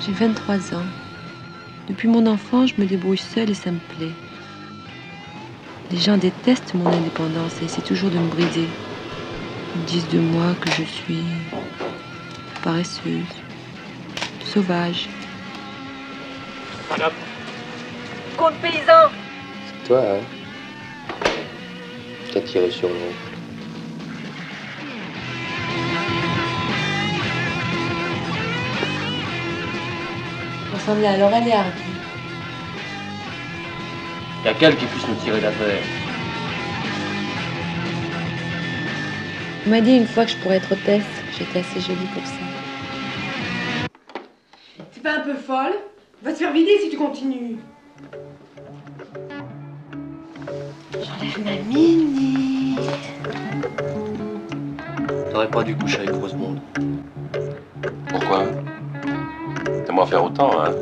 J'ai 23 ans. Depuis mon enfance, je me débrouille seule et ça me plaît. Les gens détestent mon indépendance et essaient toujours de me briser. Ils disent de moi que je suis paresseuse, sauvage. Compte paysan C'est toi, hein a tiré sur nous Ressemblait à et Hardy. Y a quel qui puisse nous tirer d'affaire On m'a dit une fois que je pourrais être hôtesse. J'étais assez jolie pour ça. C'est pas un peu folle? Va te faire vider si tu continues. J'enlève ma mini. T'aurais pas dû coucher avec Rosemonde. Pourquoi? Faire autant, hein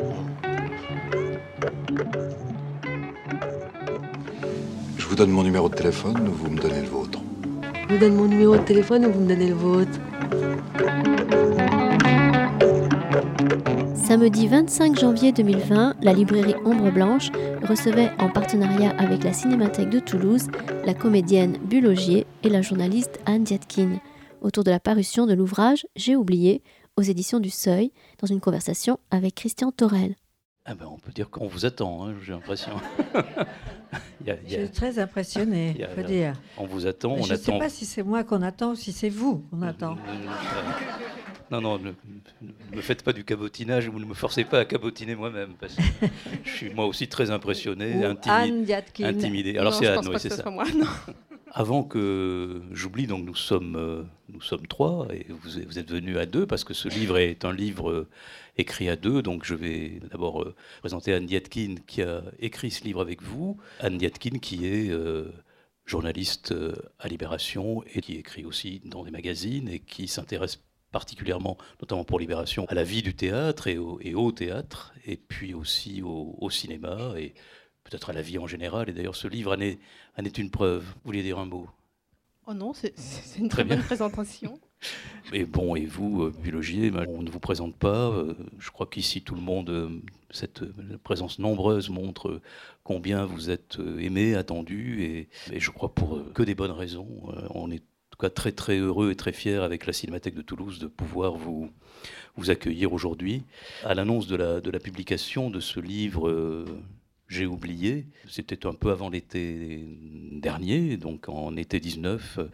Je vous donne mon numéro de téléphone, vous me donnez le vôtre. Je vous donne mon numéro de téléphone ou vous me donnez le vôtre. Samedi 25 janvier 2020, la librairie Ombre Blanche recevait en partenariat avec la Cinémathèque de Toulouse la comédienne Bulogier et la journaliste Anne Diatkin autour de la parution de l'ouvrage J'ai oublié aux éditions du Seuil dans une conversation avec Christian Torel. Ah ben, on peut dire qu'on vous attend, hein, j'ai l'impression. Je suis très impressionnée, il faut dire. on vous attend, Mais on je ne sais attend. pas si c'est moi qu'on attend ou si c'est vous qu'on attend. Non, non, ne, ne me faites pas du cabotinage ou ne me forcez pas à cabotiner moi-même, parce que je suis moi aussi très impressionné, intimidé. Anne Diatkin. intimidé. Alors Non, c'est je Anne, oui, c'est ça. moi, non. Avant que j'oublie, donc nous sommes, euh, nous sommes trois et vous, êtes- venus à deux parce que ce livre est un livre euh, écrit à deux. Donc je vais d'abord euh, présenter Anne Diatkin qui a écrit ce livre avec vous. Anne Diatkin qui est journaliste à Libération et qui écrit aussi dans des magazines et qui s'intéresse particulièrement, notamment pour Libération, à la vie du théâtre et au, et au théâtre, et puis aussi au, au cinéma et peut-être à la vie en général. Et d'ailleurs, ce livre en est, en est une preuve. Vous vouliez dire un mot? Oh non, c'est- une Très très, bien. bonne présentation. Et bon, et vous, euh, Bulogier, ben, on ne vous présente pas. euh, je crois qu'ici, tout le monde, euh, cette présence nombreuse montre combien vous êtes aimé, attendu, et, et je crois pour que des bonnes raisons. On est en tout cas très très heureux et très fiers avec la Cinémathèque de Toulouse de pouvoir vous, vous accueillir aujourd'hui. À l'annonce de la, de la publication de ce livre, j'ai oublié, c'était un peu avant l'été dernier, donc en été 19, euh,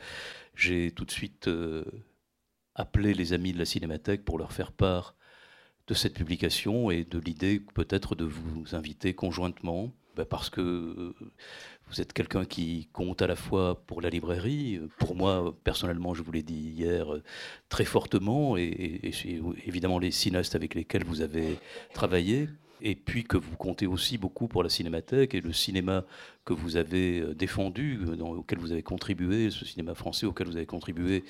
j'ai tout de suite euh, appelé les amis de la Cinémathèque pour leur faire part de cette publication et de l'idée peut-être de vous inviter conjointement, bah, parce que euh, vous êtes quelqu'un qui compte à la fois pour la librairie, pour moi personnellement, je vous l'ai dit hier, euh, très fortement, et, et- évidemment les cinéastes avec lesquels vous avez travaillé, et puis que vous comptez aussi beaucoup pour la Cinémathèque et le cinéma que vous avez euh, défendu, euh, dans- auquel vous avez contribué, ce cinéma français auquel vous avez contribué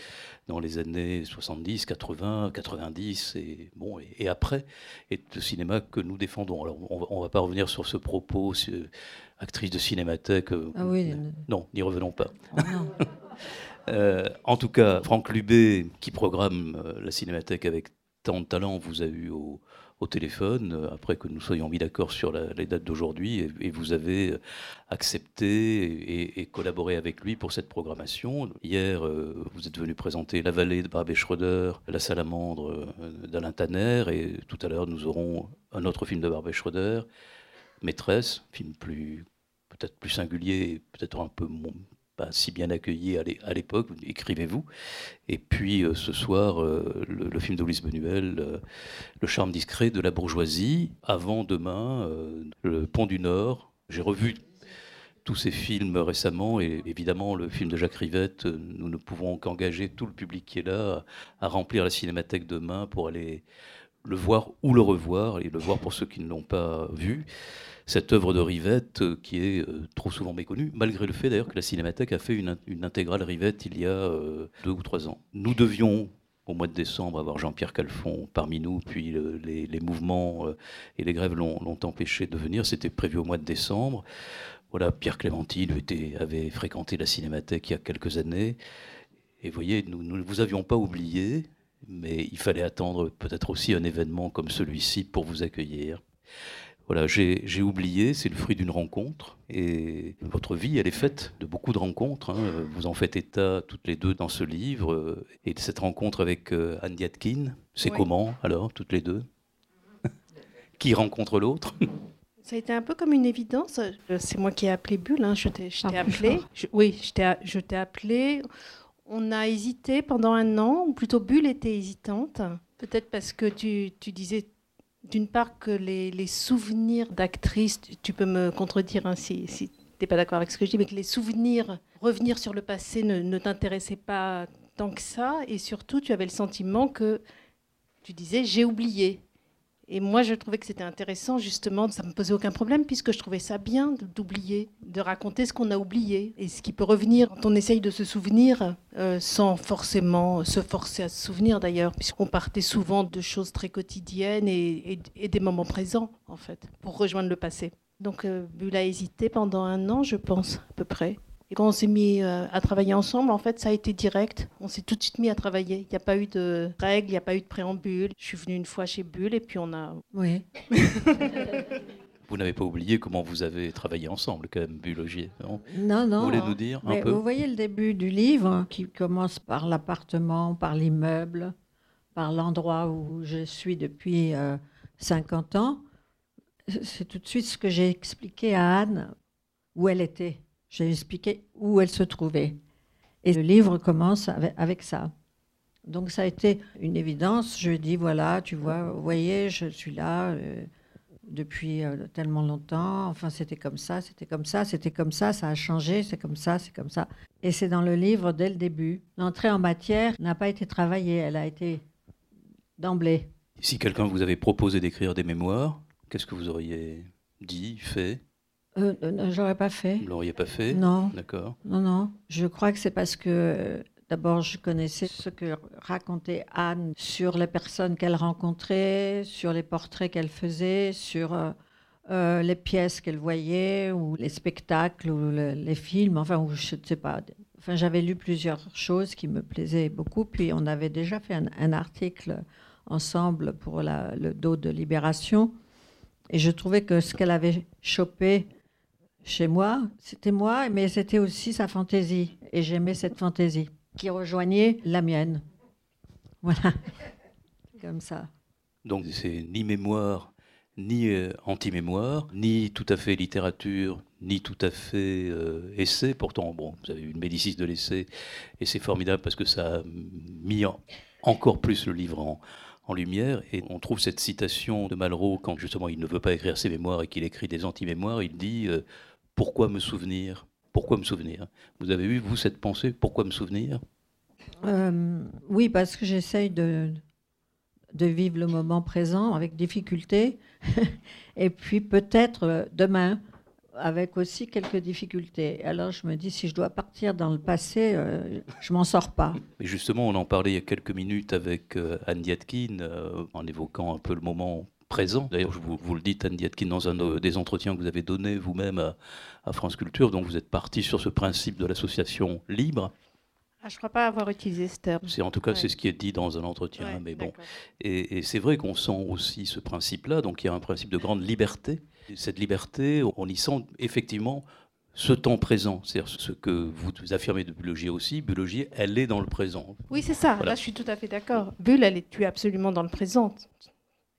dans les années 70, 80, 90 et, bon, et, et après, et le cinéma que nous défendons. Alors, on ne va pas revenir sur ce propos, actrice de cinémathèque. euh, Ah oui, Non, n'y revenons pas. Oh non. Euh, en tout cas, Franck Lubé, qui programme la cinémathèque avec tant de talent, vous a eu au, au téléphone, euh, après que nous soyons mis d'accord sur les dates d'aujourd'hui, et, vous avez euh, accepté et, collaboré avec lui pour cette programmation. Hier, euh, vous êtes venu présenter La Vallée de Barbet Schroeder, La Salamandre d'Alain Tanner, et tout à l'heure, nous aurons un autre film de Barbet Schroeder, Maîtresse, film plus peut-être plus singulier, peut-être un peu pas si bien accueilli à l'é- à l'époque, écrivez-vous. Et puis euh, ce soir, euh, le, film d'Ulysse Benuel, euh, Le charme discret de la bourgeoisie. Avant demain, Le Pont du Nord. J'ai revu tous ces films récemment et évidemment le film de Jacques Rivette, nous ne pouvons qu'engager tout le public qui est là à remplir la cinémathèque demain pour aller le voir ou le revoir et le voir pour ceux qui ne l'ont pas vu cette œuvre de Rivette euh, qui est euh, trop souvent méconnue, malgré le fait d'ailleurs que la Cinémathèque a fait une, une intégrale Rivette il y a euh, deux ou trois ans. Nous devions au mois de décembre avoir Jean-Pierre Calfon parmi nous, puis le- les, mouvements et les grèves l'ont empêché de venir, c'était prévu au mois de décembre. Voilà, Pierre Clémentine était, avait fréquenté la Cinémathèque il y a quelques années, et vous voyez, nous ne vous avions pas oublié, mais il fallait attendre peut-être aussi un événement comme celui-ci pour vous accueillir. Voilà, j'ai oublié, c'est le fruit d'une rencontre. Et votre vie, elle est faite de beaucoup de rencontres. hein. Vous en faites état toutes les deux dans ce livre. Et cette rencontre avec euh, Anne Diatkin, c'est Oui. comment alors, toutes les deux? Qui rencontre l'autre? Ça a été un peu comme une évidence. C'est moi qui ai appelé Bulle. hein. Je t'ai plus appelé. Je- oui, je t'ai a- je t'ai appelé. On a hésité pendant un an, ou plutôt Bulle était hésitante. Peut-être parce que tu, tu disais d'une part que les, souvenirs d'actrices, tu, tu peux me contredire hein, si, si tu n'es pas d'accord avec ce que je dis, mais que les souvenirs, revenir sur le passé ne, ne t'intéressait pas tant que ça. Et surtout, tu avais le sentiment que tu disais j'ai oublié. Et moi, je trouvais que c'était intéressant, justement, ça ne me posait aucun problème, puisque je trouvais ça bien d'oublier, de raconter ce qu'on a oublié, et ce qui peut revenir quand on essaye de se souvenir, euh, sans forcément se forcer à se souvenir d'ailleurs, puisqu'on partait souvent de choses très quotidiennes et des moments présents, en fait, pour rejoindre le passé. Donc, euh, Bulle a hésité pendant un an, je pense, à peu près. Et quand on s'est mis euh, à travailler ensemble, en fait, ça a été direct. On s'est tout de suite mis à travailler. Il n'y a pas eu de règles, il n'y a pas eu de préambule. Je suis venue une fois chez Bulle et puis on a. Oui. Vous n'avez pas oublié comment vous avez travaillé ensemble, quand même, Bulogier, non? Non, non. Vous voulez nous dire un peu? Vous voyez le début du livre qui commence par l'appartement, par l'immeuble, par l'endroit où je suis depuis euh, 50 ans. C'est tout de suite ce que j'ai expliqué à Anne où elle était. J'ai expliqué où elle se trouvait. Et le livre commence avec, ça. Donc ça a été une évidence. Je dit, voilà, tu vois, vous voyez, je suis là euh, depuis euh, tellement longtemps. Enfin, c'était comme ça, c'était comme ça, c'était comme ça, ça a changé, c'est comme ça, c'est comme ça. Et c'est dans le livre dès le début. L'entrée en matière n'a pas été travaillée, elle a été d'emblée. Si quelqu'un vous avait proposé d'écrire des mémoires, qu'est-ce que vous auriez dit, fait? Euh, euh, j'aurais pas fait. Vous l'auriez pas fait Non. D'accord. Non, non. Je crois que c'est parce que euh, d'abord je connaissais ce que racontait Anne sur les personnes qu'elle rencontrait, sur les portraits qu'elle faisait, sur euh, euh, les pièces qu'elle voyait, ou les spectacles, ou le- les films, enfin, ou je ne sais pas. Enfin, j'avais lu plusieurs choses qui me plaisaient beaucoup. Puis on avait déjà fait un, un article ensemble pour la- le dos de Libération. Et je trouvais que ce qu'elle avait chopé chez moi, c'était moi, mais c'était aussi sa fantaisie. Et j'aimais cette fantaisie qui rejoignait la mienne. Voilà. Comme ça. Donc c'est ni mémoire, ni euh, anti-mémoire, ni tout à fait littérature, ni tout à fait euh, essai. Pourtant, bon, vous avez une médicis de l'essai, et c'est formidable parce que ça a mis en- encore plus le livre en, en lumière. Et on trouve cette citation de Malraux quand justement il ne veut pas écrire ses mémoires et qu'il écrit des anti-mémoires. Il dit euh, Pourquoi me souvenir? Pourquoi me souvenir? Vous avez eu, vous, cette pensée Pourquoi me souvenir? Euh, oui, parce que j'essaye de, de vivre le moment présent avec difficulté. Et puis peut-être euh, demain, avec aussi quelques difficultés. Alors je me dis, si je dois partir dans le passé, euh, je m'en sors pas. Mais justement, on en parlait il y a quelques minutes avec euh, Anne Diatkin, euh, en évoquant un peu le moment présent. D'ailleurs, je vous, vous le dites, Anne Diatkin, dans un euh, des entretiens que vous avez donnés vous-même à, à France Culture, donc vous êtes parti sur ce principe de l'association libre. Ah, je ne crois pas avoir utilisé ce terme. C'est en tout cas Ouais. c'est ce qui est dit dans un entretien. Ouais, mais bon, et, et c'est vrai qu'on sent aussi ce principe-là. Donc il y a un principe de grande liberté. Et cette liberté, on y sent effectivement ce temps présent. C'est-à-dire ce que vous affirmez de Bulogier aussi. Bulogier, elle est dans le présent. Oui, c'est ça. Voilà. Là, je suis tout à fait d'accord. Bulle, elle est, tu es absolument dans le présent.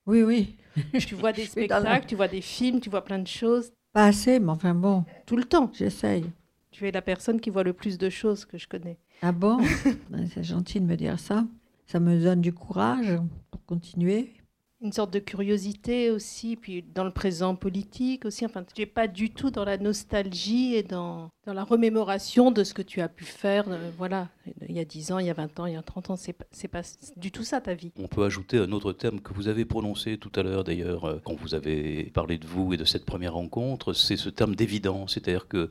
Oui, oui. Tu vois des la- spectacles, tu vois des films, tu vois plein de choses Pas assez, mais enfin bon, tout le temps. j'essaye. Tu es la personne qui voit le plus de choses que je connais. Ah bon? Ben, C'est gentil de me dire ça. Ça me donne du courage pour continuer. Une sorte de curiosité aussi, puis dans le présent politique aussi. Enfin, tu n'es pas du tout dans la nostalgie et dans, dans la remémoration de ce que tu as pu faire. euh, voilà, il y a 10 ans, il y a 20 ans, il y a 30 ans. Pas, c'est pas du tout ça ta vie. On peut ajouter un autre terme que vous avez prononcé tout à l'heure d'ailleurs euh, quand vous avez parlé de vous et de cette première rencontre, c'est ce terme d'évidence, c'est-à-dire que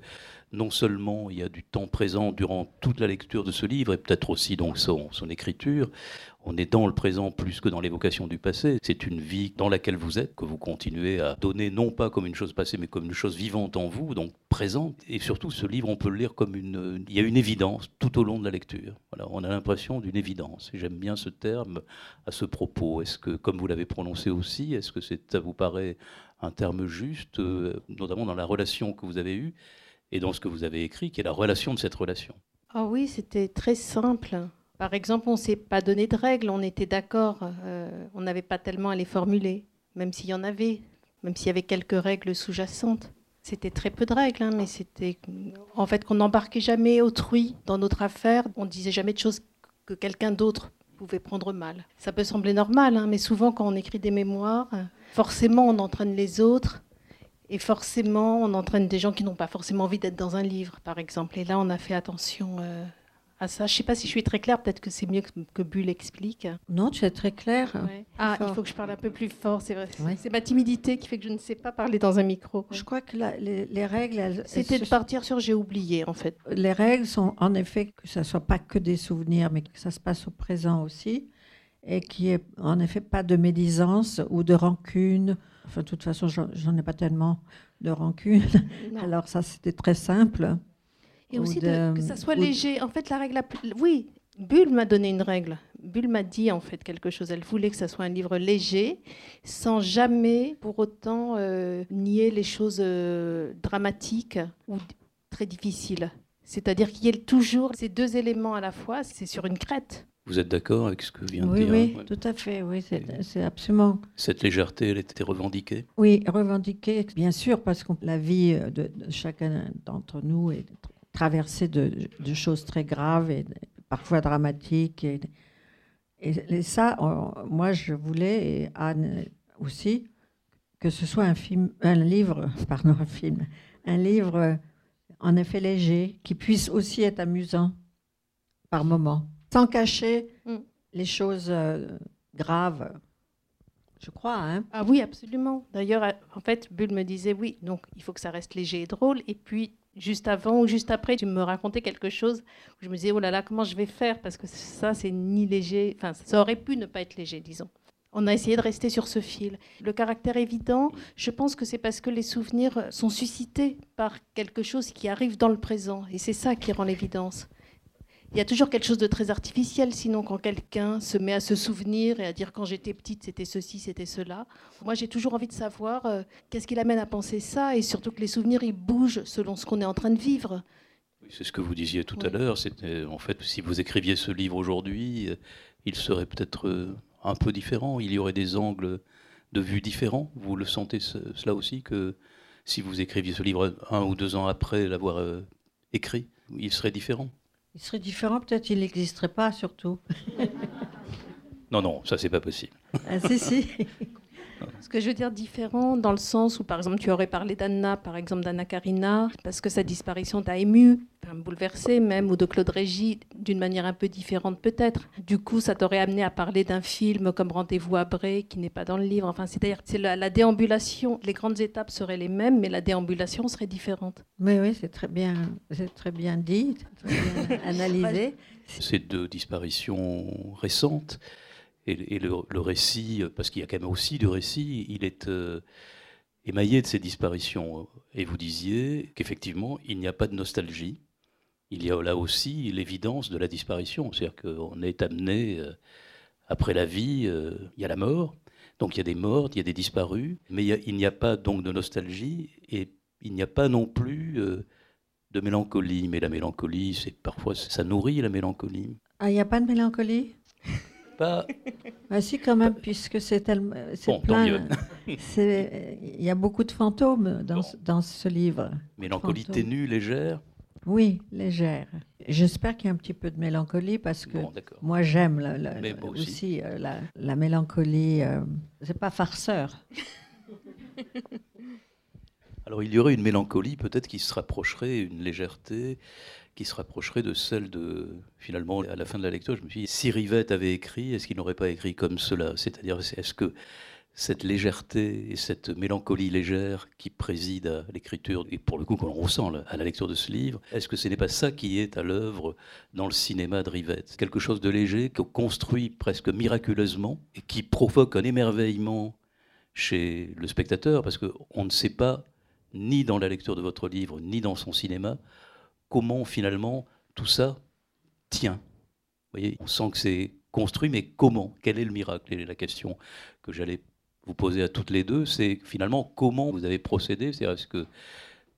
non seulement il y a du temps présent durant toute la lecture de ce livre et peut-être aussi donc son, écriture, on est dans le présent plus que dans l'évocation du passé. C'est une vie dans laquelle vous êtes, que vous continuez à donner non pas comme une chose passée, mais comme une chose vivante en vous, donc présente. Et surtout ce livre, on peut le lire comme une. Il y a une évidence tout au long de la lecture. Voilà, on a l'impression d'une évidence. J'aime bien ce terme à ce propos. Est-ce que, comme vous l'avez prononcé aussi, est-ce que ça vous paraît un terme juste, euh, notamment dans la relation que vous avez eue et dans ce que vous avez écrit, qui est la relation de cette relation Ah oui, c'était très simple. Par exemple, on ne s'est pas donné de règles, on était d'accord, euh, on n'avait pas tellement à les formuler, même s'il y en avait, même s'il y avait quelques règles sous-jacentes. C'était très peu de règles, hein, mais c'était en fait qu'on n'embarquait jamais autrui dans notre affaire. On disait jamais de choses que quelqu'un d'autre pouvait prendre mal. Ça peut sembler normal, hein, mais souvent quand on écrit des mémoires, forcément on entraîne les autres et forcément on entraîne des gens qui n'ont pas forcément envie d'être dans un livre, par exemple. Et là, on a fait attention. Euh, à ça. Je ne sais pas si je suis très claire, peut-être que c'est mieux que, que Bulle explique. Non, tu es très claire. Ah, il faut que je parle un peu plus fort, c'est vrai. C'est ma timidité qui fait que je ne sais pas parler dans un micro. Je crois que les, règles... C'était de partir sur j'ai oublié, en fait. Les règles sont en effet que ça ne soit pas que des souvenirs, mais que ça se passe au présent aussi, et qu'il n'y ait en effet pas de médisance ou de rancune. Enfin, de toute façon, j'en ai pas tellement de rancune. Alors ça, c'était très simple. Et aussi que ça soit léger. En fait, la règle, oui, Bulle m'a donné une règle. Bulle m'a dit en fait quelque chose. Elle voulait que ça soit un livre léger, sans jamais pour autant euh, nier les choses euh, dramatiques ou très difficiles. C'est-à-dire qu'il y ait toujours ces deux éléments à la fois. C'est sur une crête. Vous êtes d'accord avec ce que vient de dire Oui, tout à fait. Oui, c'est absolument. Cette légèreté, elle était revendiquée? Oui, revendiquée, bien sûr, parce que la vie de, de chacun d'entre nous est traversée de, choses très graves et parfois dramatiques. Et, et, ça, moi, je voulais, et Anne aussi, que ce soit un film, un livre, pardon, un film, un livre en effet léger, qui puisse aussi être amusant par moments, sans cacher mm. les choses euh, graves. Je crois. Hein ah oui, absolument. D'ailleurs, en fait, Bull me disait oui, donc il faut que ça reste léger et drôle. Et puis, juste avant ou juste après, tu me racontais quelque chose où je me disais, oh là là, comment je vais faire? Parce que ça, c'est ni léger, enfin, ça aurait pu ne pas être léger, disons. On a essayé de rester sur ce fil. Le caractère évident, je pense que c'est parce que les souvenirs sont suscités par quelque chose qui arrive dans le présent. Et c'est ça qui rend l'évidence il y a toujours quelque chose de très artificiel, sinon quand quelqu'un se met à se souvenir et à dire quand j'étais petite c'était ceci, c'était cela. Moi j'ai toujours envie de savoir euh, qu'est-ce qui l'amène à penser ça et surtout que les souvenirs ils bougent selon ce qu'on est en train de vivre. c'est ce que vous disiez tout à l'heure. C'était en fait si vous écriviez ce livre aujourd'hui, euh, il serait peut-être euh, un peu différent. Il y aurait des angles de vue différents. Vous le sentez cela aussi que si vous écriviez ce livre un ou deux ans après l'avoir écrit, il serait différent. Il serait différent, peut-être il n'existerait pas surtout. non, non, ça c'est pas possible. Ah, si, si. Ce que je veux dire différent dans le sens où, par exemple, tu aurais parlé d'Anna, par exemple d'Anna Karina, parce que sa disparition t'a ému, bouleversé même, ou de Claude Régis d'une manière un peu différente peut-être. Du coup, ça t'aurait amené à parler d'un film comme Rendez-vous à Bray, qui n'est pas dans le livre. Enfin, c'est-à-dire c'est la, la, déambulation, les grandes étapes seraient les mêmes, mais la déambulation serait différente. Oui, oui, c'est très bien, c'est très bien dit, très bien analysé. Ces deux disparitions récentes et, le, récit, parce qu'il y a quand même aussi du récit, il est euh, émaillé de ces disparitions. Et vous disiez qu'effectivement, il n'y a pas de nostalgie. Il y a là aussi l'évidence de la disparition. C'est-à-dire qu'on est amené, euh, après la vie, euh, il y a la mort. Donc il y a des morts, il y a des disparus. Mais il n'y a, pas donc de nostalgie et il n'y a pas non plus de mélancolie. Mais la mélancolie, c'est parfois, ça nourrit la mélancolie. Ah, il n'y a pas de mélancolie? Pas. Ah si, quand même, puisque c'est tellement. Bon, plein. Il y a beaucoup de fantômes dans, dans ce livre. Mélancolie ténue, légère Oui, légère. J'espère qu'il y a un petit peu de mélancolie parce que moi j'aime aussi, euh, la, la, mélancolie. Euh, c'est pas farceur. Alors il y aurait une mélancolie peut-être qui se rapprocherait, une légèreté qui se rapprocherait de celle de, finalement, à la fin de la lecture, je me suis dit, si Rivette avait écrit, est-ce qu'il n'aurait pas écrit comme cela? C'est-à-dire, est-ce que cette légèreté et cette mélancolie légère qui préside à l'écriture, et pour le coup qu'on ressent à la lecture de ce livre, est-ce que ce n'est pas ça qui est à l'œuvre dans le cinéma de Rivette? Quelque chose de léger, qu'on construit presque miraculeusement, et qui provoque un émerveillement chez le spectateur, parce qu'on ne sait pas, ni dans la lecture de votre livre, ni dans son cinéma, comment finalement tout ça tient. Vous voyez, on sent que c'est construit, mais comment? Quel est le miracle? Et la question que j'allais vous poser à toutes les deux, c'est finalement comment vous avez procédé? C'est-à-dire, est-ce que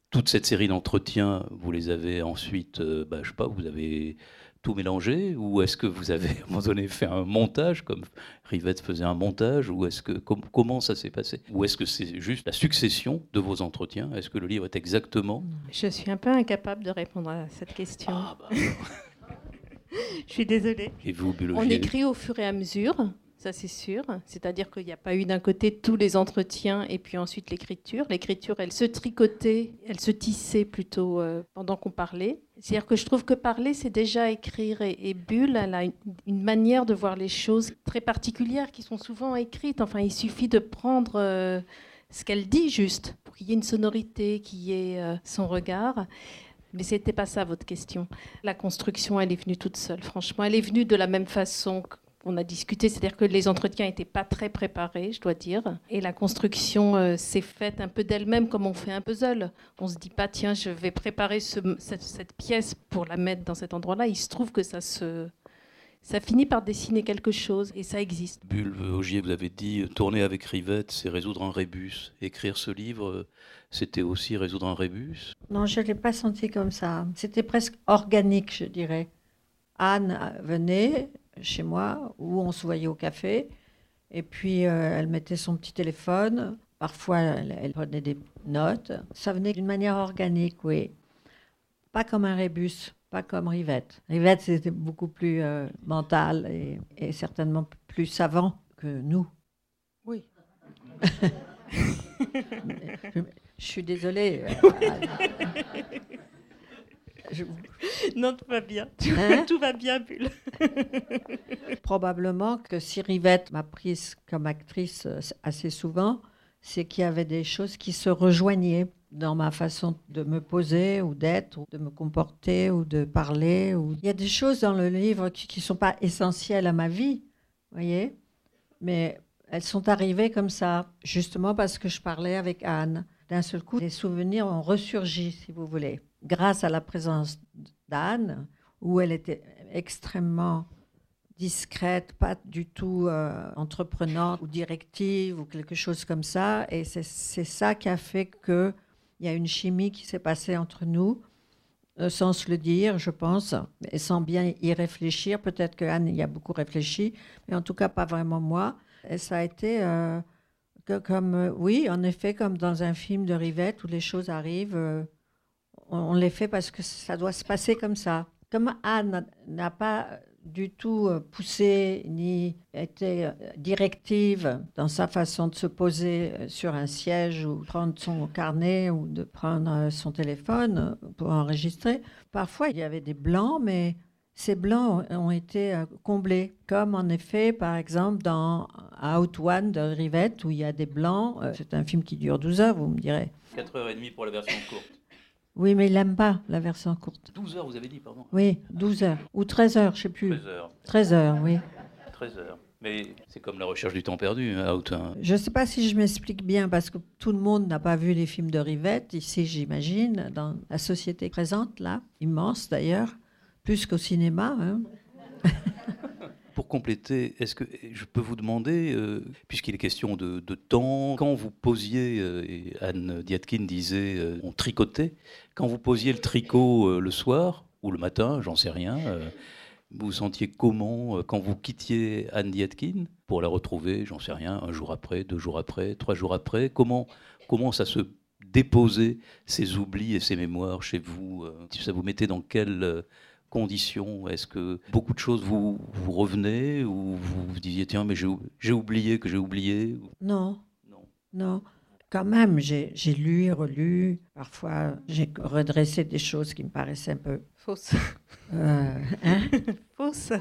toute cette série d'entretiens, vous les avez ensuite, euh, bah, je sais pas, vous avez tout mélangé Ou est-ce que vous avez à un moment donné fait un montage, comme Rivette faisait un montage Ou est-ce que comment ça s'est passé? Ou est-ce que c'est juste la succession de vos entretiens? Est-ce que le livre est exactement? Je suis un peu incapable de répondre à cette question. Ah, bah, je suis désolée. Et vous, On écrit au fur et à mesure ça c'est sûr. C'est-à-dire qu'il n'y a pas eu d'un côté tous les entretiens et puis ensuite l'écriture. L'écriture, elle se tricotait, elle se tissait plutôt euh, pendant qu'on parlait. C'est-à-dire que je trouve que parler, c'est déjà écrire. Et, Bulle, elle a une, manière de voir les choses très particulières qui sont souvent écrites. Enfin, il suffit de prendre euh, ce qu'elle dit juste pour qu'il y ait une sonorité, qu'il y ait euh, son regard. Mais c'était pas ça votre question. La construction, elle est venue toute seule. Franchement, elle est venue de la même façon on a discuté, c'est-à-dire que les entretiens n'étaient pas très préparés, je dois dire. Et la construction euh, s'est faite un peu d'elle-même comme on fait un puzzle. On se dit pas, tiens, je vais préparer cette, pièce pour la mettre dans cet endroit-là. Il se trouve que ça se... Ça finit par dessiner quelque chose et ça existe. Bulle, Augier, vous avez dit tourner avec Rivette, c'est résoudre un rébus. Écrire ce livre, c'était aussi résoudre un rébus Non, je ne l'ai pas senti comme ça. C'était presque organique, je dirais. Anne venait, chez moi où on se voyait au café. Et puis, euh, elle mettait son petit téléphone. Parfois, elle, prenait des notes. Ça venait d'une manière organique, oui. Pas comme un rébus, pas comme Rivette. Rivette, c'était beaucoup plus euh, mental et, et, certainement plus savant que nous. Oui. je, je, suis désolée. Non, tout va bien. Hein tout, va bien, Bulle. Probablement que si Rivette m'a prise comme actrice euh, assez souvent, c'est qu'il y avait des choses qui se rejoignaient dans ma façon de me poser ou d'être, ou de me comporter ou de parler. Ou... Il y a des choses dans le livre qui ne sont pas essentielles à ma vie, voyez, mais elles sont arrivées comme ça, justement parce que je parlais avec Anne. D'un seul coup, les souvenirs ont ressurgi, si vous voulez grâce à la présence d'Anne, où elle était extrêmement discrète, pas du tout euh, entreprenante ou directive ou quelque chose comme ça. Et c'est ça qui a fait qu'il y a une chimie qui s'est passée entre nous, euh, sans se le dire, je pense, et sans bien y réfléchir. Peut-être que Anne y a beaucoup réfléchi, mais en tout cas pas vraiment moi. Et ça a été euh, comme, oui, en effet, comme dans un film de Rivette où les choses arrivent on, les fait parce que ça doit se passer comme ça. Comme Anne n'a pas du tout euh, poussé ni été euh, directive dans sa façon de se poser euh, sur un siège ou prendre son carnet ou de prendre son téléphone pour enregistrer. Parfois, il y avait des blancs, mais ces blancs ont été comblés, comme en effet, par exemple, dans Out One de Rivette, où il y a des blancs. C'est un film qui dure 12 heures, vous me direz. 4h30 pour la version courte. Oui, mais il n'aime pas la version courte. 12 heures, vous avez dit, pardon Oui, 12 heures. Ou 13 heures, je ne sais plus. 13 heures. 13 heures, oui. 13 heures. Mais c'est comme la recherche du temps perdu, hein, Out. Hein. Je ne sais pas si je m'explique bien, parce que tout le monde n'a pas vu les films de Rivette, ici, j'imagine, dans la société présente, là, immense d'ailleurs, plus qu'au cinéma. Hein. compléter, est-ce que je peux vous demander, euh, puisqu'il est question de, temps, quand vous posiez, euh, Anne Diatkin disait, euh, on tricotait, quand vous posiez le tricot le soir ou le matin, j'en sais rien, vous sentiez comment quand vous quittiez Anne Diatkin pour la retrouver, j'en sais rien, un jour après, deux jours après, trois jours après, comment, comment ça se déposait, ces oublis et ces mémoires chez vous Ça vous mettait dans quel conditions Est-ce que beaucoup de choses vous, vous revenaient ou vous vous disiez tiens mais j'ai oublié que j'ai oublié Non. Non. Non. Quand même, j'ai lu relu. Parfois, j'ai redressé des choses qui me paraissaient un peu fausses. Euh, hein? Fausses.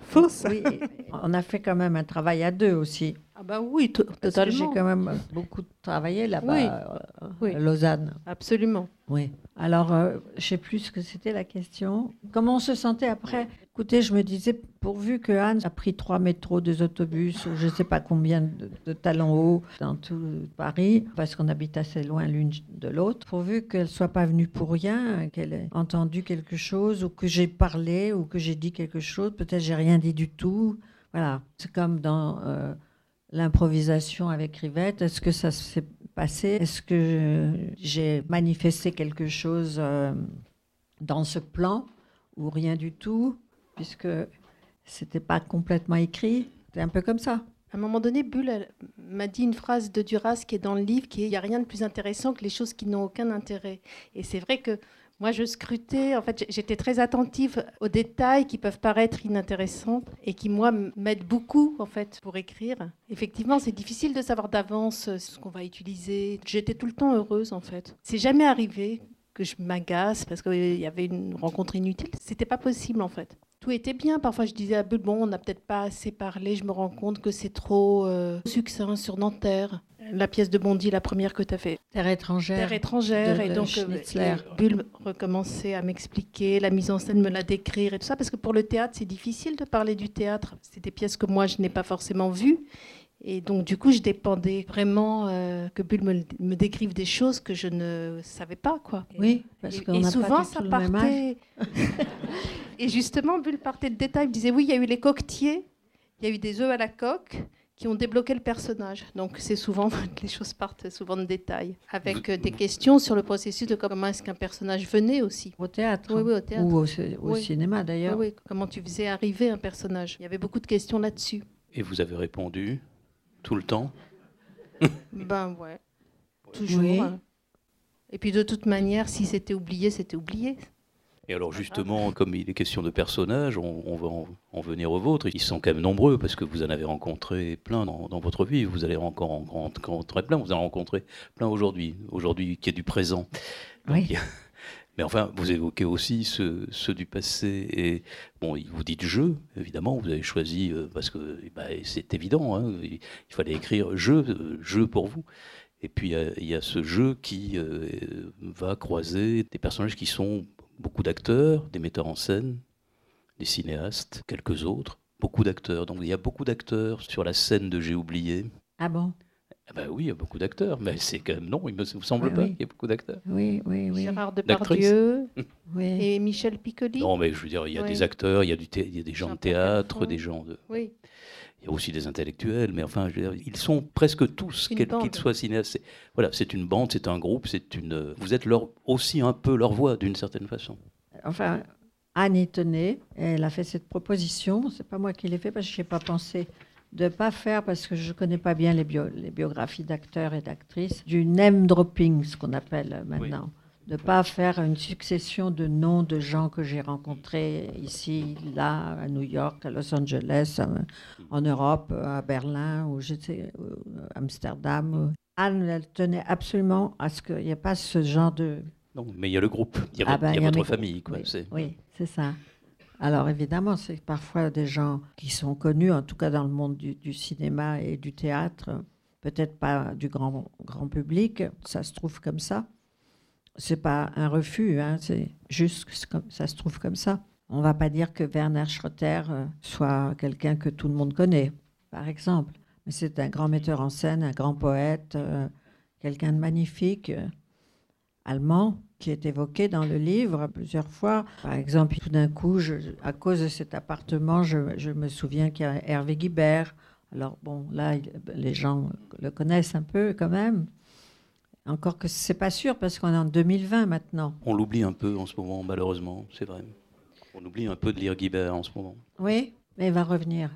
Fausses. Oui, on a fait quand même un travail à deux aussi. Ah bah oui, totalement. J'ai quand même beaucoup travaillé là-bas oui. à Lausanne. Absolument. Oui. Alors, euh, je ne sais plus ce que c'était la question. Comment on se sentait après Écoutez, je me disais, pourvu que Anne a pris trois métros, deux autobus, ou je ne sais pas combien de, talons hauts dans tout Paris, parce qu'on habite assez loin l'une de l'autre, pourvu qu'elle ne soit pas venue pour rien, qu'elle ait entendu quelque chose, ou que j'ai parlé, ou que j'ai dit quelque chose, peut-être j'ai rien dit du tout. Voilà, c'est comme dans euh, l'improvisation avec Rivette. Est-ce que ça s'est passé? Est-ce que j'ai manifesté quelque chose euh, dans ce plan, ou rien du tout? Puisque c'était pas complètement écrit. C'est un peu comme ça. À un moment donné, Bulle m'a dit une phrase de Duras qui est dans le livre, qui est il n'y a rien de plus intéressant que les choses qui n'ont aucun intérêt. Et c'est vrai que moi, je scrutais, en fait, j'étais très attentive aux détails qui peuvent paraître inintéressants et qui, moi, m'aident beaucoup, en fait, pour écrire. Effectivement, c'est difficile de savoir d'avance ce qu'on va utiliser. J'étais tout le temps heureuse, en fait. C'est jamais arrivé que je m'agace parce qu'il y avait une rencontre inutile. C'était pas possible, en fait tout était bien. Parfois, je disais à Bull, bon, on n'a peut-être pas assez parlé. Je me rends compte que c'est trop euh, succinct sur Nanterre. La pièce de Bondy, la première que tu as fait. Terre étrangère. Terre étrangère. et donc, euh, Bull recommençait à m'expliquer, la mise en scène, me la décrire et tout ça. Parce que pour le théâtre, c'est difficile de parler du théâtre. C'est des pièces que moi, je n'ai pas forcément vues. Et donc, du coup, je dépendais vraiment euh, que Bull me, me, décrive des choses que je ne savais pas. Quoi. Oui, parce qu'on Et souvent, pas ça partait. et justement, Bull partait de détails. Il me disait oui, il y a eu les coquetiers, il y a eu des œufs à la coque qui ont débloqué le personnage. Donc, c'est souvent, les choses partent souvent de détails, avec euh, des questions sur le processus de comment est-ce qu'un personnage venait aussi. Au théâtre Oui, oui au théâtre. Ou au, cinéma d'ailleurs. Oui, oui, comment tu faisais arriver un personnage. Il y avait beaucoup de questions là-dessus. Et vous avez répondu tout le temps Ben ouais, toujours. Hein. Et puis de toute manière, si c'était oublié, c'était oublié. Et alors justement, comme il est question de personnages, on, va en, venir aux vôtres. Ils sont quand même nombreux parce que vous en avez rencontré plein dans, votre vie. Vous allez encore en rencontrer plein. Vous en rencontré plein aujourd'hui, aujourd'hui qui est du présent. oui. Mais enfin, vous évoquez aussi ceux, du passé. Et bon, vous dites je, évidemment, vous avez choisi euh, parce que bah, c'est évident. Hein, il, fallait écrire je, je pour vous. Et puis il y, a ce jeu qui euh, va croiser des personnages qui sont beaucoup d'acteurs, des metteurs en scène, des cinéastes, quelques autres, beaucoup d'acteurs. Donc il y a beaucoup d'acteurs sur la scène de J'ai oublié. Ah bon? Ah bah oui, il y a beaucoup d'acteurs, mais c'est quand même non, il me semble pas qu'il y ait beaucoup d'acteurs. Oui, oui, oui. Gérard Depardieu et Michel Piccoli. Non, mais je veux dire, il y a des acteurs, il y a, du il y a des gens de théâtre, des gens de. Oui. Il y a aussi des intellectuels, mais enfin, je veux dire, ils sont presque tous, quels qu'ils soient cinéastes. Voilà, c'est une bande, c'est un groupe, c'est une. Vous êtes leur, aussi un peu leur voix d'une certaine façon. Enfin, Anne y tenait, elle a fait cette proposition. C'est pas moi qui l'ai fait parce que je n'ai pas pensé de ne pas faire, parce que je ne connais pas bien les, les biographies d'acteurs et d'actrices, du name dropping, ce qu'on appelle maintenant. De ne pas faire une succession de noms de gens que j'ai rencontrés ici, là, à New York, à Los Angeles, euh, en Europe, à Berlin, ou j'étais à Amsterdam. Anne, elle tenait absolument à ce qu'il n'y ait pas ce genre de... Non, mais il y a le groupe, il y a, ah ben, votre famille. Quoi, oui c'est ça. Alors évidemment, c'est parfois des gens qui sont connus, en tout cas dans le monde du, cinéma et du théâtre, peut-être pas du grand, grand public, ça se trouve comme ça. C'est pas un refus, hein, c'est juste que ça se trouve comme ça. On va pas dire que Werner Schroeter euh, soit quelqu'un que tout le monde connaît, par exemple. Mais c'est un grand metteur en scène, un grand poète, euh, quelqu'un de magnifique, euh, allemand, qui est évoqué dans le livre plusieurs fois. Par exemple, tout d'un coup, à cause de cet appartement, je, me souviens qu'il y a Hervé Guibert. Alors bon, là, les gens le connaissent un peu quand même. Encore que c'est pas sûr parce qu'on est en 2020 maintenant. On l'oublie un peu en ce moment, malheureusement, c'est vrai. On oublie un peu de lire Guibert en ce moment. Oui, mais il va revenir.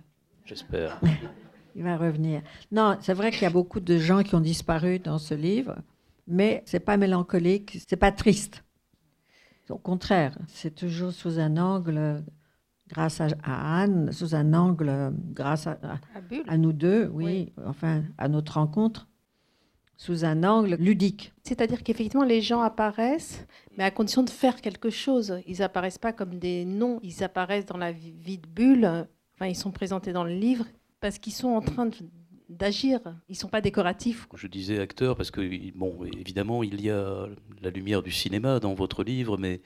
J'espère. il va revenir. Non, c'est vrai qu'il y a beaucoup de gens qui ont disparu dans ce livre mais c'est pas mélancolique, c'est pas triste. Au contraire, c'est toujours sous un angle, grâce à, Anne, sous un angle, grâce à, à, nous deux, oui, enfin, à notre rencontre, sous un angle ludique. C'est-à-dire qu'effectivement, les gens apparaissent, mais à condition de faire quelque chose. Ils apparaissent pas comme des noms, ils apparaissent dans la vie de bulle. Enfin, ils sont présentés dans le livre parce qu'ils sont en train de d'agir. Ils ne sont pas décoratifs. Je disais acteur parce que, bon, évidemment, il y a la lumière du cinéma dans votre livre, mais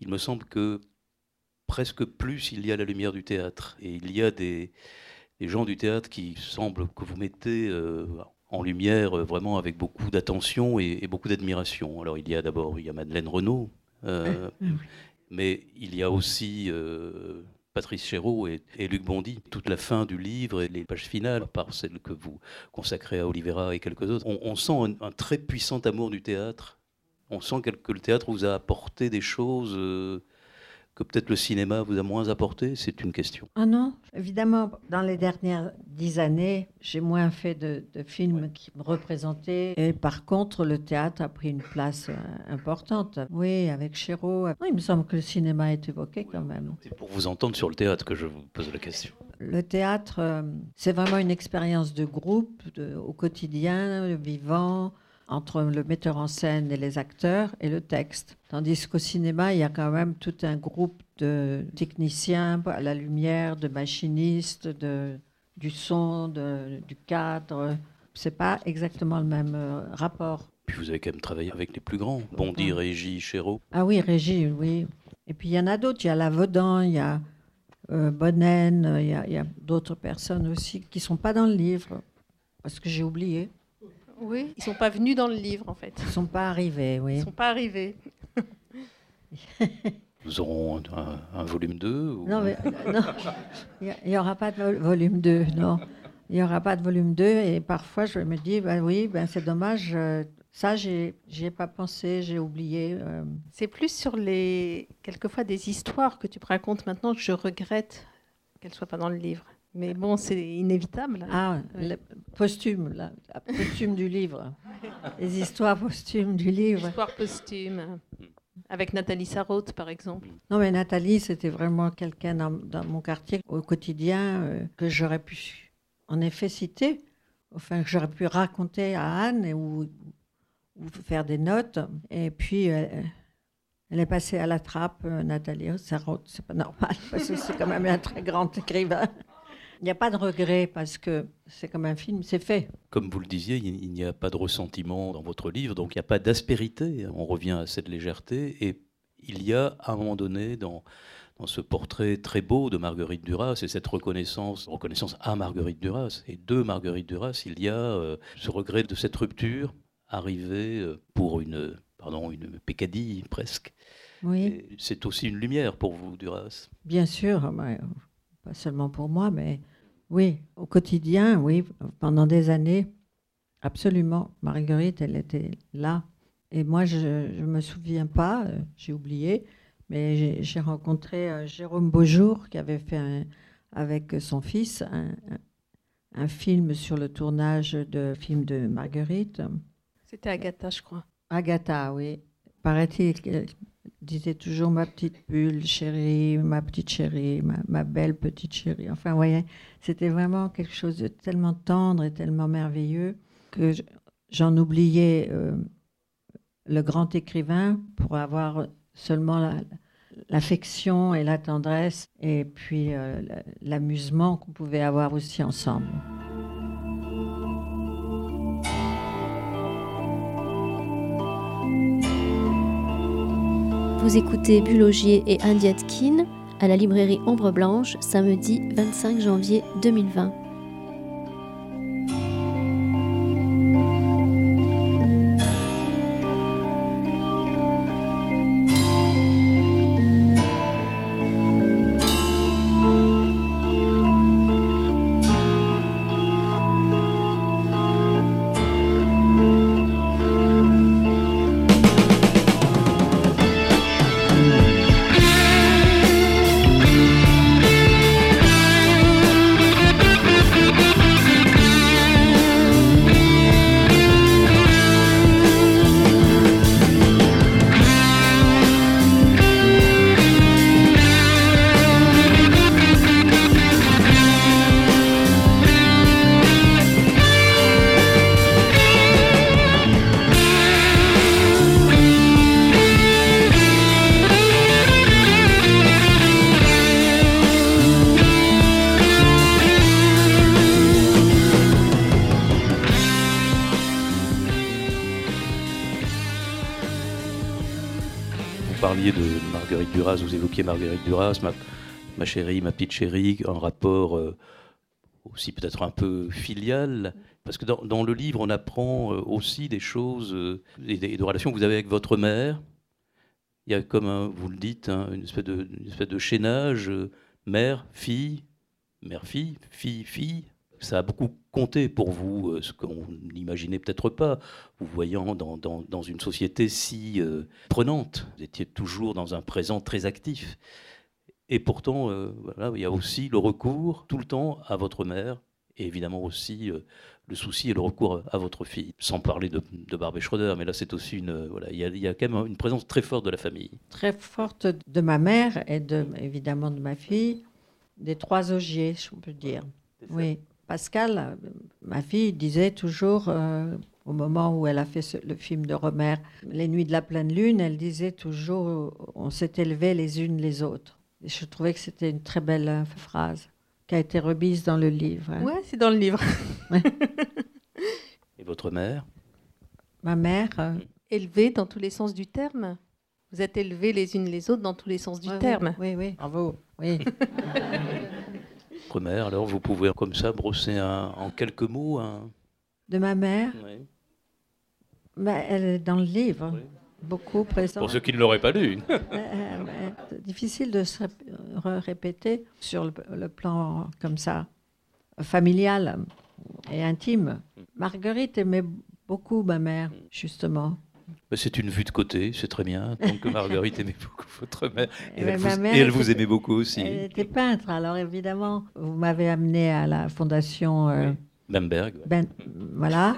il me semble que presque plus il y a la lumière du théâtre. Et il y a des, gens du théâtre qui semblent que vous mettez euh, en lumière euh, vraiment avec beaucoup d'attention et, beaucoup d'admiration. Alors il y a d'abord il y a Madeleine Renaud, euh, mais il y a aussi Patrice Chéreau et, Luc Bondy. Toute la fin du livre et les pages finales, par celles que vous consacrez à Olivera et quelques autres, on, sent un, très puissant amour du théâtre. On sent que, le théâtre vous a apporté des choses que peut-être le cinéma vous a moins apporté C'est une question. Ah non, évidemment, dans les dernières dix années, j'ai moins fait de, films qui me représentaient. Et par contre, le théâtre a pris une place euh, importante. Oui, avec Chéreau. il me semble que le cinéma est évoqué quand même. C'est pour vous entendre sur le théâtre que je vous pose la question. Le théâtre, euh, c'est vraiment une expérience de groupe, au quotidien, vivant entre le metteur en scène et les acteurs et le texte. Tandis qu'au cinéma, il y a quand même tout un groupe de techniciens à la lumière, de machinistes, de, du son, de, du cadre. C'est pas exactement le même euh, rapport. Puis vous avez quand même travaillé avec les plus grands, Bondy, Régis, Chéreau. Ah oui, Régis, oui. Et puis il y en a d'autres. Il y a Lavaudan, il y a euh, Bonnen, il y a, a d'autres personnes aussi qui sont pas dans le livre, parce que j'ai oublié. Oui, ils sont pas venus dans le livre en fait. Ils sont pas arrivés, oui. Ils sont pas arrivés. Nous aurons un, volume 2 Non, mais, euh, il n'y aura pas de volume 2, non. Il n'y aura pas de volume 2 et parfois je me dis, ben oui, ben c'est dommage, euh, ça j'ai ai pas pensé, j'ai oublié. Euh. C'est plus sur les, quelquefois des histoires que tu racontes maintenant que je regrette qu'elles ne soient pas dans le livre. Mais bon, c'est inévitable. Ah, posthume, la, posthume du livre. Les histoires posthumes du livre. Histoires posthumes. Avec Nathalie Sarraute, par exemple. Non, mais Nathalie, c'était vraiment quelqu'un dans, mon quartier, au quotidien, euh, que j'aurais pu, en effet, citer. Enfin, que j'aurais pu raconter à Anne ou, ou, faire des notes. Et puis, euh, elle est passée à la trappe, euh, Nathalie Sarraute. C'est pas normal, parce que c'est quand même un très grand écrivain. Il n'y a pas de regret parce que c'est comme un film, c'est fait. Comme vous le disiez, il n'y a pas de ressentiment dans votre livre, donc il n'y a pas d'aspérité. On revient à cette légèreté. Et il y a, à un moment donné, dans, dans ce portrait très beau de Marguerite Duras et cette reconnaissance, reconnaissance à Marguerite Duras et de Marguerite Duras, il y a euh, ce regret de cette rupture arrivée euh, pour une, pardon, une pécadille presque. Oui. C'est aussi une lumière pour vous, Duras. Bien sûr, pas seulement pour moi, mais oui, au quotidien, oui, pendant des années, absolument. Marguerite, elle était là. Et moi, je ne me souviens pas, euh, j'ai oublié, mais j'ai rencontré euh, Jérôme Beaujour qui avait fait avec son fils un, film sur le tournage de film de Marguerite. C'était Agatha, je crois. Agatha, oui. Paraît-il disait toujours ma petite bulle chérie, ma petite chérie, ma, belle petite chérie. Enfin, vous voyez, c'était vraiment quelque chose de tellement tendre et tellement merveilleux que j'en oubliais euh, le grand écrivain pour avoir seulement l'affection et la tendresse et puis euh, l'amusement qu'on pouvait avoir aussi ensemble. Vous écoutez Bulogier et Andiatkin à la librairie Ombre Blanche samedi 25 janvier 2020. Ma, chérie, ma petite chérie, un rapport euh, aussi peut-être un peu filial. Parce que dans, le livre, on apprend euh, aussi des choses euh, et des, relations que vous avez avec votre mère. Il y a comme, vous le dites, hein, une, espèce de, une espèce de chaînage mère, fille, mère-fille, fille-fille. Ça a beaucoup compté pour vous, ce qu'on n'imaginait peut-être pas, vous voyant dans, dans, une société si prenante. Vous étiez toujours dans un présent très actif. Et pourtant, euh, voilà, il y a aussi le recours tout le temps à votre mère, et évidemment aussi euh, le souci et le recours à votre fille. Sans parler de, de Barbet Schroeder, mais là c'est aussi une. Voilà, il y, a, il y, a, quand même une présence très forte de la famille. Très forte de ma mère et de, évidemment de ma fille, des trois Augiers, je peux dire. Oui. Pascal, ma fille, disait toujours, euh, au moment où elle a fait ce, le film de Romer, Les Nuits de la pleine lune, elle disait toujours, on s'est élevés les unes les autres. Et je trouvais que c'était une très belle euh, phrase qui a été remise dans le livre. Hein. Oui, c'est dans le livre. Et votre mère? Ma mère. Euh... Élevée dans tous les sens du terme. Vous êtes élevés les unes les autres dans tous les sens du oui, terme. Oui, oui, bravo. Oui. Votre mère, alors vous pouvez comme ça brosser un, en quelques mots un... De ma mère? Oui. bah, Elle est dans le livre. Oui. Beaucoup présente. Pour ceux qui ne l'auraient pas lu. euh, difficile de se répéter sur le, le, plan comme ça, familial et intime. Marguerite aimait beaucoup ma mère, justement. C'est une vue de côté, c'est très bien. Donc Marguerite aimait beaucoup votre mère. Et, elle, vous, mère et elle était- vous aimait beaucoup aussi. Elle était peintre, alors évidemment, vous m'avez amené à la fondation euh, Bamberg. ben, voilà,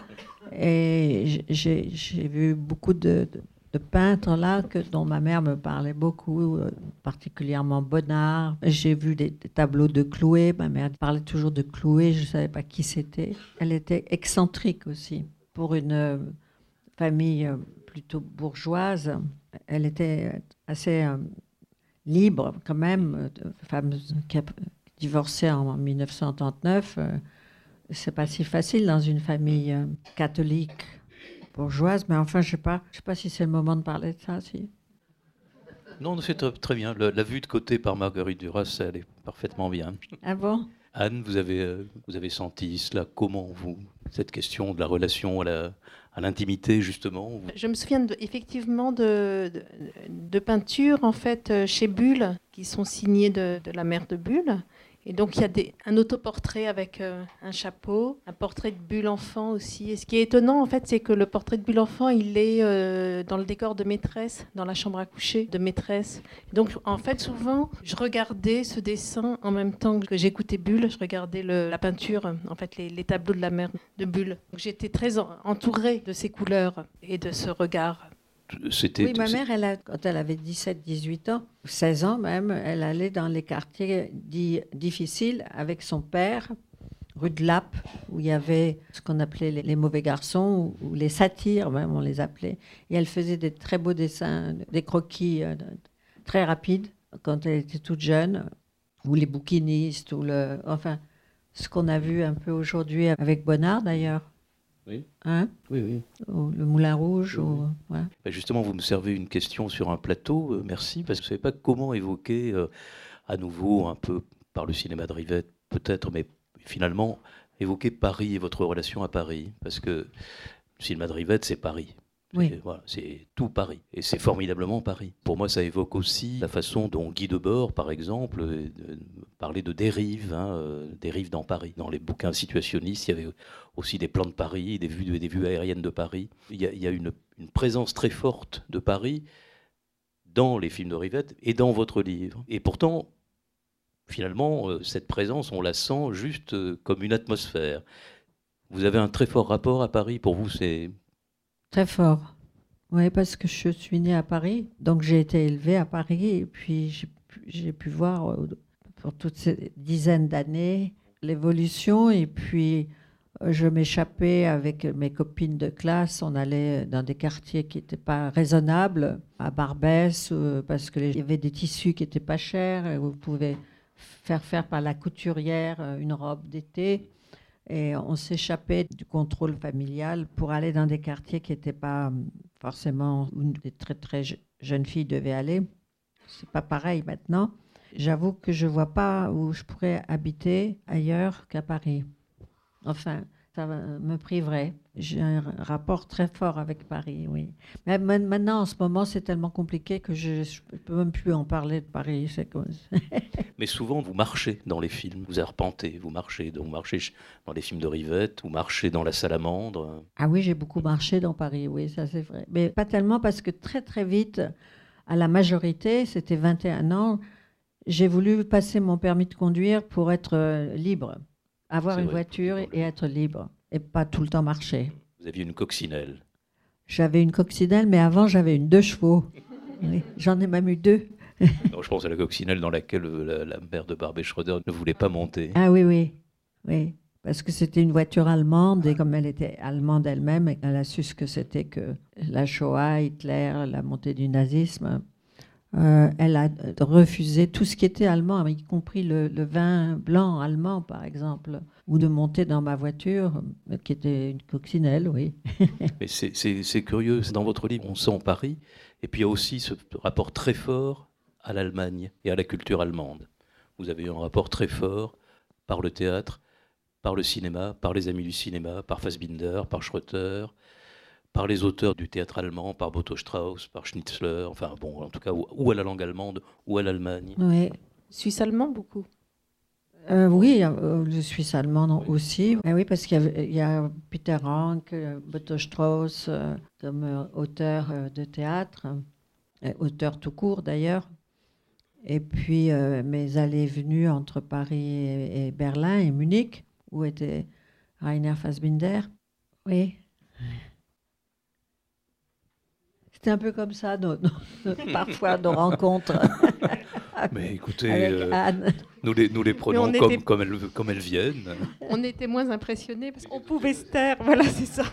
et j'ai j'ai vu beaucoup de, de, de peintres là que, dont ma mère me parlait beaucoup, euh, particulièrement Bonnard. J'ai vu des, tableaux de Clouet, ma mère parlait toujours de Clouet, je ne savais pas qui c'était. Elle était excentrique aussi, pour une euh, famille euh, plutôt bourgeoise. Elle était assez libre quand même, femme qui a divorcé en 1939. euh, c'est pas si facile dans une famille catholique bourgeoise, mais enfin, je sais pas, je sais pas si c'est le moment de parler de ça. Si. Non, c'est très, très bien. La vue de côté par Marguerite Duras, elle est parfaitement bien. Ah bon? Anne, vous avez, euh, vous avez senti cela? Comment, vous Cette question de la relation à la- à l'intimité, justement Je me souviens de- effectivement de, de, de peintures en fait euh, chez Bulle qui sont signées de, de la mère de Bulle. Et donc il y a un autoportrait avec euh, un chapeau, un portrait de Bulle enfant aussi. Et ce qui est étonnant en fait, c'est que le portrait de Bulle enfant, il est euh, dans le décor de maîtresse, dans la chambre à coucher de maîtresse. Donc en fait, souvent, je regardais ce dessin en même temps que j'écoutais Bulle. Je regardais la peinture, en fait, les, tableaux de la mère de Bulle. J'étais très en- entourée de ces couleurs et de ce regard. C'était. Oui, ma mère, elle a, quand elle avait 17-18 ans, 16 ans même, elle allait dans les quartiers dits difficiles avec son père, rue de Lappe, où il y avait ce qu'on appelait les, les mauvais garçons, ou, ou les satires même, on les appelait. Et elle faisait des très beaux dessins, des croquis euh, très rapides quand elle était toute jeune, ou les bouquinistes, ou le, enfin, ce qu'on a vu un peu aujourd'hui avec Bonnard d'ailleurs. Oui. Hein Oui, oui. Ou le Moulin Rouge. ou-. Ben, Justement, vous me servez une question sur un plateau. euh, merci, parce que je ne savais pas comment évoquer euh, à nouveau, un peu par le cinéma de Rivette, peut-être, mais finalement, évoquer Paris et votre relation à Paris. Parce que le cinéma de Rivette, c'est Paris. Oui. C'est- Voilà, c'est tout Paris. Et c'est formidablement Paris. Pour moi, ça évoque aussi la façon dont Guy Debord, par exemple, euh, euh, parlait de dérives, hein, euh, dérives dans Paris. Dans les bouquins situationnistes, il y avait aussi des plans de Paris, des vues, des vues aériennes de Paris. Il y a, il y a une, une présence très forte de Paris dans les films de Rivette et dans votre livre. Et pourtant, finalement, euh, cette présence, on la sent juste comme une atmosphère. Vous avez un très fort rapport à Paris. Pour vous, c'est Très fort. Oui, parce que je suis née à Paris, donc j'ai été élevée à Paris et puis j'ai pu, voir euh, pour toutes ces dizaines d'années l'évolution et puis euh, je m'échappais avec mes copines de classe, on allait dans des quartiers qui n'étaient pas raisonnables, à Barbès, euh, parce qu'il y avait des tissus qui n'étaient pas chers et vous pouvez faire faire par la couturière une robe d'été. Et on s'échappait du contrôle familial pour aller dans des quartiers qui n'étaient pas hum, forcément une des très très jeunes filles devait aller. C'est pas pareil maintenant. J'avoue que je vois pas où je pourrais habiter ailleurs qu'à Paris. Enfin, ça me priverait. J'ai un rapport très fort avec Paris, oui. Mais maintenant, en ce moment, c'est tellement compliqué que je ne peux même plus en parler de Paris. Mais souvent, vous marchez dans les films, vous arpentez, vous marchez, vous marchez dans les films de Rivette, vous marchez dans La Salamandre. Ah oui, j'ai beaucoup marché dans Paris, oui, ça c'est vrai. Mais pas tellement parce que très très vite, à la majorité, c'était 21 ans, j'ai voulu passer mon permis de conduire pour être euh, libre, avoir une voiture et être libre et pas tout le temps marcher. Vous aviez une coccinelle J'avais une coccinelle, mais avant j'avais une deux chevaux. J'en ai même eu deux. je pense à la coccinelle dans laquelle euh, la, mère de Barbet Schroeder ne voulait pas monter. Ah oui, oui, oui. Parce que c'était une voiture allemande et comme elle était allemande elle-même, elle a su ce que c'était que la Shoah, Hitler, la montée du nazisme. Euh, elle a refusé tout ce qui était allemand, y compris le, vin blanc allemand, par exemple, ou de monter dans ma voiture, qui était une coccinelle, oui. Mais c'est curieux, dans votre livre, on sent Paris, et puis il y a aussi ce rapport très fort à l'Allemagne et à la culture allemande. Vous avez eu un rapport très fort par le théâtre, par le cinéma, par les amis du cinéma, par Fassbinder, par Schröter, par les auteurs du théâtre allemand, par Boto Strauss, par Schnitzler, enfin bon, en tout cas, ou, à la langue allemande, ou à l'Allemagne. Oui. Suisse-allemand, beaucoup? Euh, oui, euh, le suisse allemand aussi. Eh oui, parce qu'il y, a Peter Rank, euh, Boto Strauss comme auteur de théâtre, auteur tout court d'ailleurs. Et puis mes allées venues entre Paris et, et, Berlin et Munich, où était Rainer Fassbinder. Oui. C'est un peu comme ça, parfois, nos rencontres. Mais écoutez, euh, nous, les, nous les prenons comme, comme, elles, comme elles viennent. On était moins impressionnés parce qu'on pouvait se taire, voilà, c'est ça.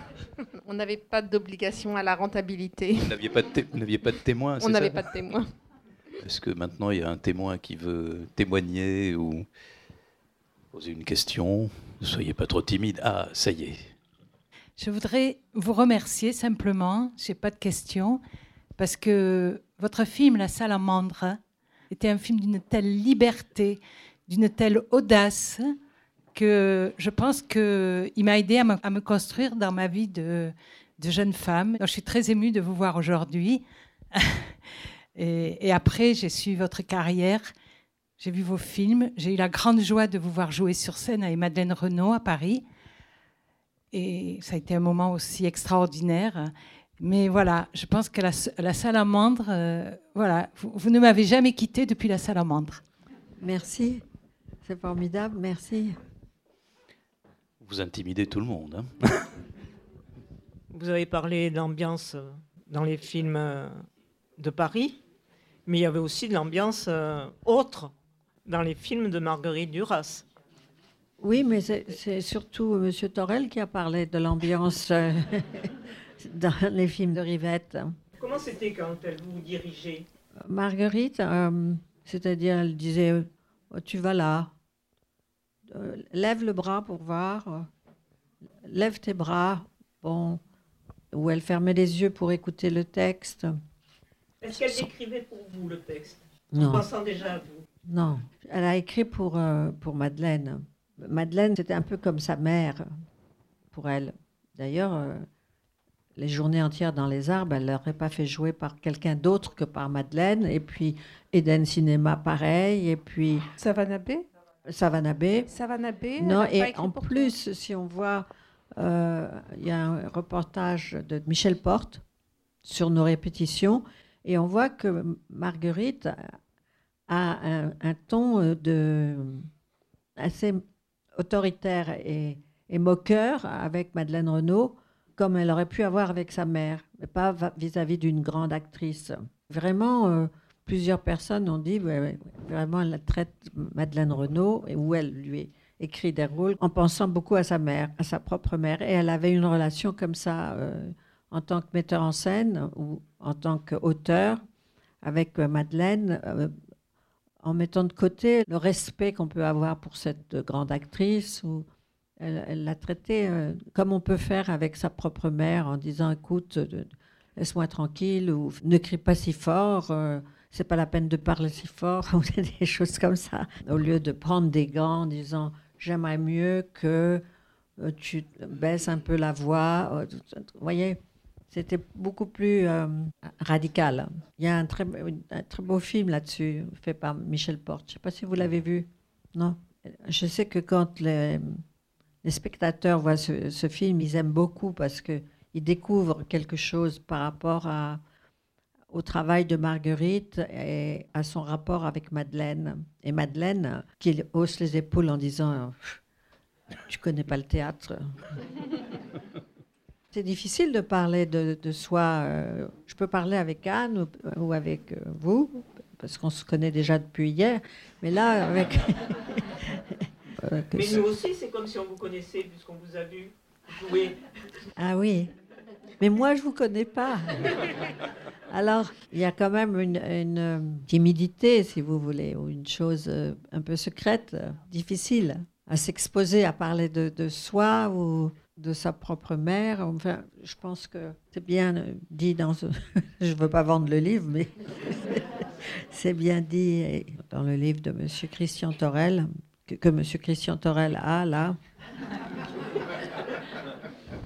On n'avait pas d'obligation à la rentabilité. Vous n'aviez pas, de pas de témoin On n'avait pas de témoin. Est-ce que maintenant il y a un témoin qui veut témoigner ou poser une question? Ne soyez pas trop timide. Ah, ça y est. Je voudrais vous remercier simplement, je n'ai pas de questions, parce que votre film La Salamandre était un film d'une telle liberté, d'une telle audace, que je pense qu'il m'a aidé à me, construire dans ma vie de, jeune femme. je suis très émue de vous voir aujourd'hui. et, et, après, j'ai suivi votre carrière. J'ai vu vos films. J'ai eu la grande joie de vous voir jouer sur scène avec Madeleine Renaud à Paris. Et ça a été un moment aussi extraordinaire. Mais voilà, je pense que la, salamandre, euh, voilà, vous, ne m'avez jamais quitté depuis la salamandre. Merci, c'est formidable, merci. Vous intimidez tout le monde. Hein. vous avez parlé de l'ambiance euh, dans les films euh, de Paris, mais il y avait aussi de l'ambiance autre dans les films de Marguerite Duras. Oui, mais c'est surtout M. Torel qui a parlé de l'ambiance euh, dans les films de Rivette. Comment c'était quand elle vous dirigeait? Marguerite, euh, c'est-à-dire, elle disait oh, Tu vas là, euh, lève le bras pour voir, lève tes bras. Bon, ou elle fermait les yeux pour écouter le texte. Est-ce qu'elle écrivait pour vous le texte? Non. En pensant déjà à vous Non, elle a écrit pour, pour Madeleine. Madeleine, c'était un peu comme sa mère pour elle. D'ailleurs, euh, les journées entières dans les arbres, elle l'aurait pas fait jouer par quelqu'un d'autre que par Madeleine. Et puis Eden Cinéma, pareil. Et puis Savannah B. Savannah B. Savannah B. Non, et en plus, si on voit, euh, il y a un reportage de Michel Porte sur nos répétitions, et on voit que Marguerite a un, un ton euh, de assez autoritaire et, moqueur avec Madeleine Renaud, comme elle aurait pu avoir avec sa mère, mais pas vis-à-vis d'une grande actrice. Vraiment, euh, plusieurs personnes ont dit, vraiment, elle traite Madeleine Renaud, où elle lui écrit des rôles en pensant beaucoup à sa mère, à sa propre mère. Et elle avait une relation comme ça euh, en tant que metteur en scène ou en tant qu'auteur avec euh, Madeleine en mettant de côté le respect qu'on peut avoir pour cette grande actrice. Ou elle l'a traitée euh, comme on peut faire avec sa propre mère en disant écoute, laisse-moi tranquille ou ne crie pas si fort. euh, c'est pas la peine de parler si fort ou des choses comme ça. Au lieu de prendre des gants en disant j'aimerais mieux que euh, tu baisses un peu la voix. euh, Vous voyez, c'était beaucoup plus euh, radical. Il y a un très, beau film là-dessus, fait par Michel Porte. Je ne sais pas si vous l'avez vu. Non. Je sais que quand les, spectateurs voient ce, film, ils aiment beaucoup parce qu'ils découvrent quelque chose par rapport au travail de Marguerite et à son rapport avec Madeleine. Et Madeleine, qui hausse les épaules en disant Tu connais pas le théâtre. C'est difficile de parler de, de soi. euh, je peux parler avec Anne ou, ou avec euh, vous, parce qu'on se connaît déjà depuis hier. Mais là, avec. Mais nous aussi, c'est comme si on vous connaissait, puisqu'on vous a vu jouer. Ah oui. Mais moi, je ne vous connais pas. Alors, il y a quand même une, une, euh, timidité, si vous voulez, ou une chose euh, un peu secrète, euh, difficile à s'exposer, à parler de, de soi ou de sa propre mère. Enfin, je pense que c'est bien euh, dit dans ce... je ne veux pas vendre le livre, mais c'est bien dit euh, dans le livre de M. Christian Torel, que, que M. Christian Torel a là.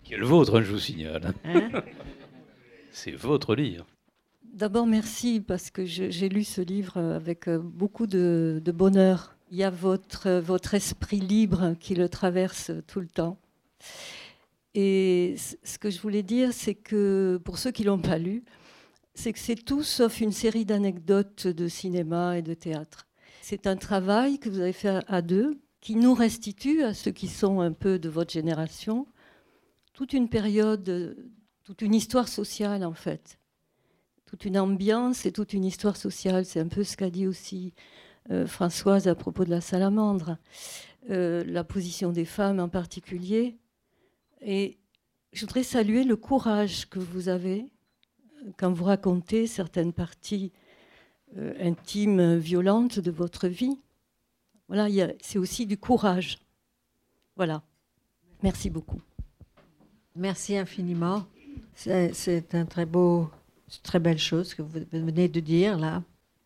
Qui est le vôtre, je vous signale. Hein C'est votre livre. D'abord, merci parce que j'ai lu ce livre avec euh, beaucoup de, de bonheur. Il y a votre, votre esprit libre qui le traverse tout le temps. Et ce que je voulais dire, c'est que pour ceux qui l'ont pas lu, c'est que c'est tout sauf une série d'anecdotes de cinéma et de théâtre. C'est un travail que vous avez fait à- deux, qui nous restitue à ceux qui sont un peu de votre génération toute une période, toute une histoire sociale en fait toute une ambiance et toute une histoire sociale. C'est un peu ce qu'a dit aussi euh, Françoise à propos de la salamandre, Euh, la position des femmes en particulier. Et je voudrais saluer le courage que vous avez quand vous racontez certaines parties euh, intimes, violentes de votre vie. Voilà, c'est aussi du courage. Voilà. Merci beaucoup. Merci infiniment. C'est un très beau, très belle chose que vous venez de dire là.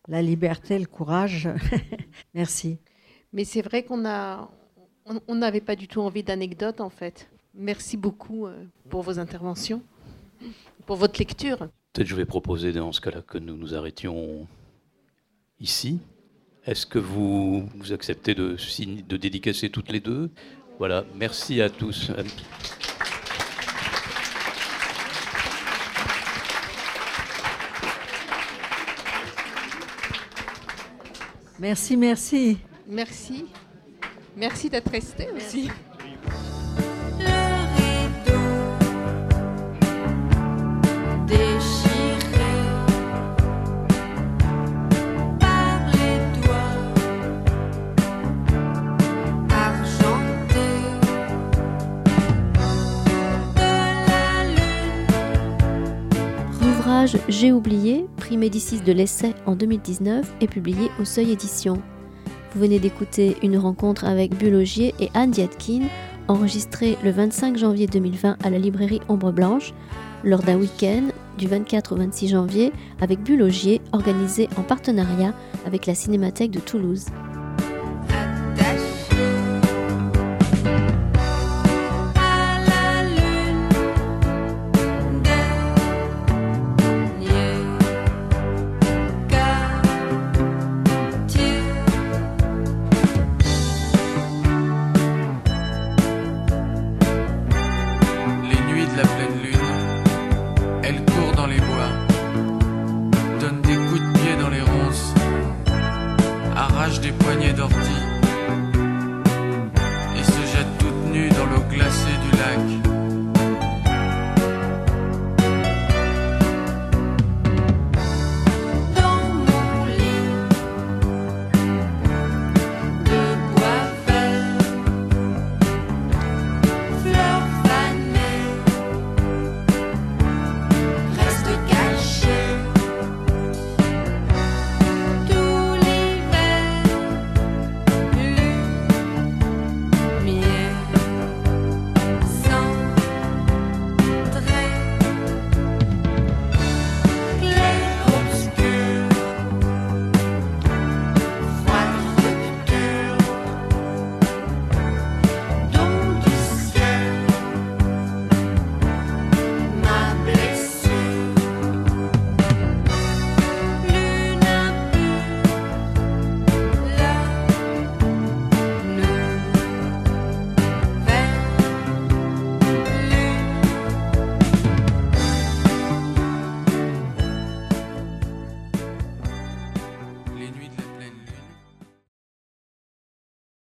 La liberté, le courage. Merci. Mais c'est vrai qu'on a, on n'avait pas du tout envie d'anecdotes en fait. Merci beaucoup euh, pour vos interventions, pour votre lecture. Peut-être je vais proposer dans ce cas-là que nous nous arrêtions ici. Est-ce que vous, vous acceptez de, de dédicacer toutes les deux? Voilà, merci à tous. Merci, merci. Merci. Merci d'être resté aussi. J'ai oublié, prix Médicis de l'essai en 2019, est publié au Seuil Édition. Vous venez d'écouter une rencontre avec Bulogier et Anne Diatkin, enregistrée le 25 janvier 2020 à la librairie Ombre Blanche, lors d'un week-end du 24 au 26 janvier avec Bulogier, organisé en partenariat avec la Cinémathèque de Toulouse. Donne des